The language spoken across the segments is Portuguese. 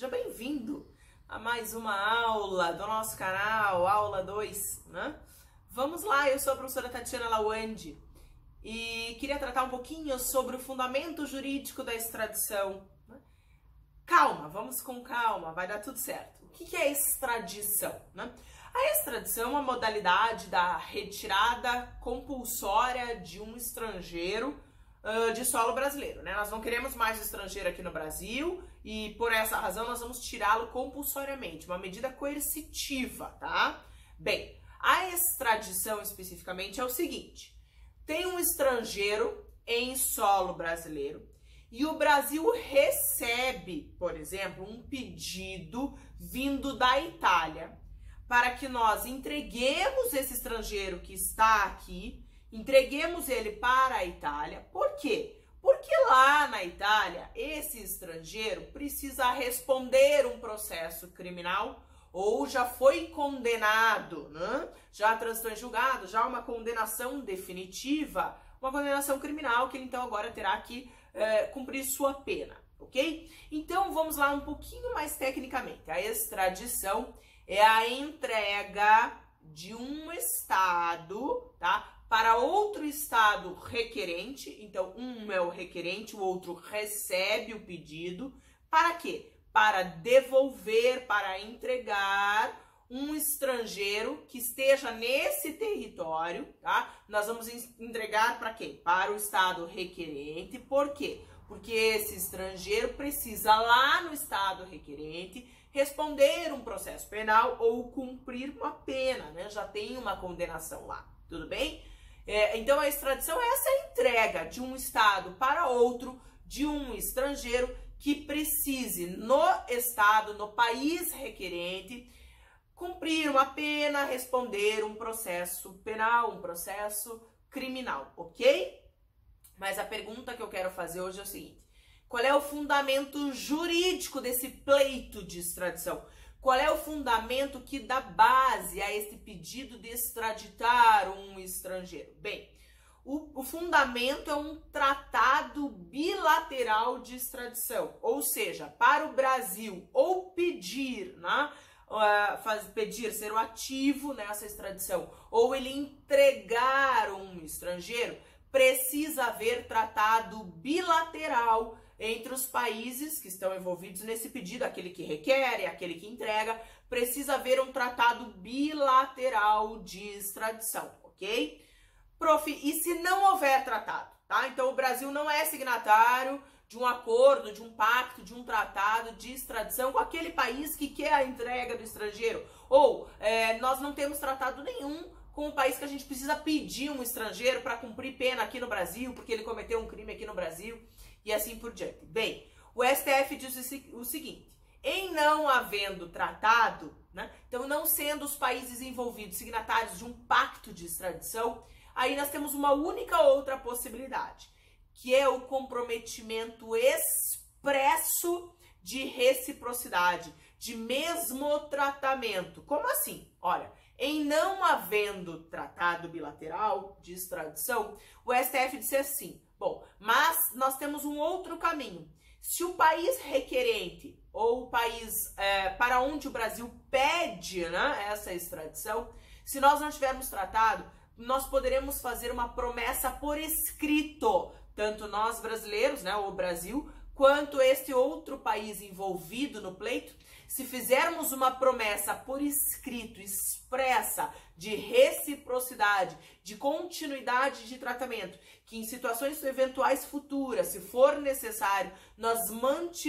Seja bem-vindo a mais uma aula do nosso canal, aula 2, né? Vamos lá, eu sou a professora Tatiana Lawande e queria tratar um pouquinho sobre o fundamento jurídico da extradição. Né? Calma, vamos com calma, vai dar tudo certo. O que é extradição? Né? A extradição é uma modalidade da retirada compulsória de um estrangeiro uh, de solo brasileiro. Né? Nós não queremos mais estrangeiro aqui no Brasil e por essa razão nós vamos tirá-lo compulsoriamente, uma medida coercitiva, tá? Bem, a extradição especificamente é o seguinte: tem um estrangeiro em solo brasileiro e o Brasil recebe, por exemplo, um pedido vindo da Itália para que nós entreguemos esse estrangeiro que está aqui, entreguemos ele para a Itália. Por quê? Porque lá na Itália, esse estrangeiro precisa responder um processo criminal ou já foi condenado, né? já transitou em julgado, já uma condenação definitiva, uma condenação criminal que ele então agora terá que é, cumprir sua pena, ok? Então vamos lá um pouquinho mais tecnicamente. A extradição é a entrega de um estado, tá? Para outro estado requerente, então um é o requerente, o outro recebe o pedido, para quê? Para devolver, para entregar um estrangeiro que esteja nesse território, tá? Nós vamos entregar para quem? Para o estado requerente, por quê? Porque esse estrangeiro precisa lá no estado requerente responder um processo penal ou cumprir uma pena, né? Já tem uma condenação lá, tudo bem? É, então a extradição é essa entrega de um estado para outro de um estrangeiro que precise no estado, no país requerente, cumprir uma pena, responder um processo penal, um processo criminal, ok? Mas a pergunta que eu quero fazer hoje é o seguinte: qual é o fundamento jurídico desse pleito de extradição? Qual é o fundamento que dá base a esse pedido de extraditar um estrangeiro? Bem, o, o, fundamento é um tratado bilateral de extradição, ou seja, para o Brasil ou pedir, né, uh, faz, pedir ser o ativo nessa extradição, ou ele entregar um estrangeiro, precisa haver tratado bilateral entre os países que estão envolvidos nesse pedido, aquele que requer e aquele que entrega, precisa haver um tratado bilateral de extradição, ok? Prof, e se não houver tratado, tá? Então o Brasil não é signatário de um acordo, de um pacto, de um tratado de extradição com aquele país que quer a entrega do estrangeiro. Ou é, nós não temos tratado nenhum com o país que a gente precisa pedir um estrangeiro para cumprir pena aqui no Brasil, porque ele cometeu um crime aqui no Brasil e assim por diante. Bem, o STF diz o seguinte: em não havendo tratado, né, então não sendo os países envolvidos signatários de um pacto de extradição, aí nós temos uma única outra possibilidade, que é o comprometimento expresso de reciprocidade, de mesmo tratamento. Como assim? Olha, em não havendo tratado bilateral de extradição, o STF disse assim: Bom, mas nós temos um outro caminho. Se o país requerente ou o país é, para onde o Brasil pede né, essa extradição, se nós não tivermos tratado, nós poderemos fazer uma promessa por escrito, tanto nós brasileiros, né, o Brasil, quanto este outro país envolvido no pleito, se fizermos uma promessa por escrito, expressa, de reciprocidade, de continuidade de tratamento, que em situações eventuais futuras, se for necessário, nós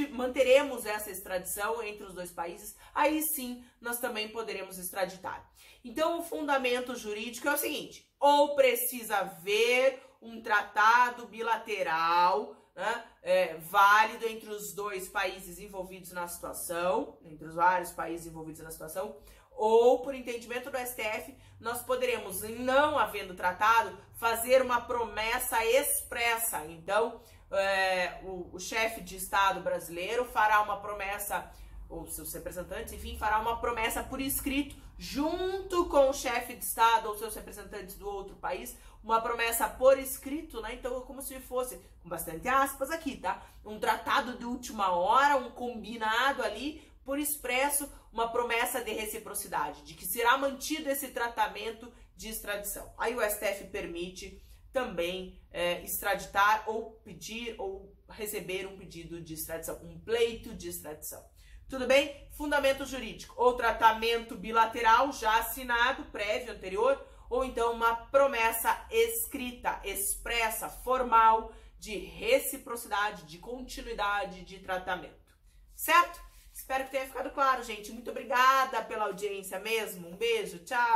manteremos essa extradição entre os dois países, aí sim nós também poderemos extraditar. Então, o fundamento jurídico é o seguinte: ou precisa haver um tratado bilateral né, é, válido entre os dois países envolvidos na situação, entre os vários países envolvidos na situação, ou por entendimento do STF, nós poderemos, não havendo tratado, fazer uma promessa expressa. Então, é, o, o chefe de Estado brasileiro fará uma promessa ou seus representantes, enfim, fará uma promessa por escrito junto com o chefe de Estado ou seus representantes do outro país, uma promessa por escrito, né? Então, é como se fosse, com bastante aspas aqui, tá? Um tratado de última hora, um combinado ali, por expresso, uma promessa de reciprocidade, de que será mantido esse tratamento de extradição. Aí o STF permite também é, extraditar ou pedir ou receber um pedido de extradição, um pleito de extradição. Tudo bem? Fundamento jurídico ou tratamento bilateral já assinado, prévio, anterior, ou então uma promessa escrita, expressa, formal, de reciprocidade, de continuidade de tratamento. Certo? Espero que tenha ficado claro, gente. Muito obrigada pela audiência mesmo. Um beijo, tchau!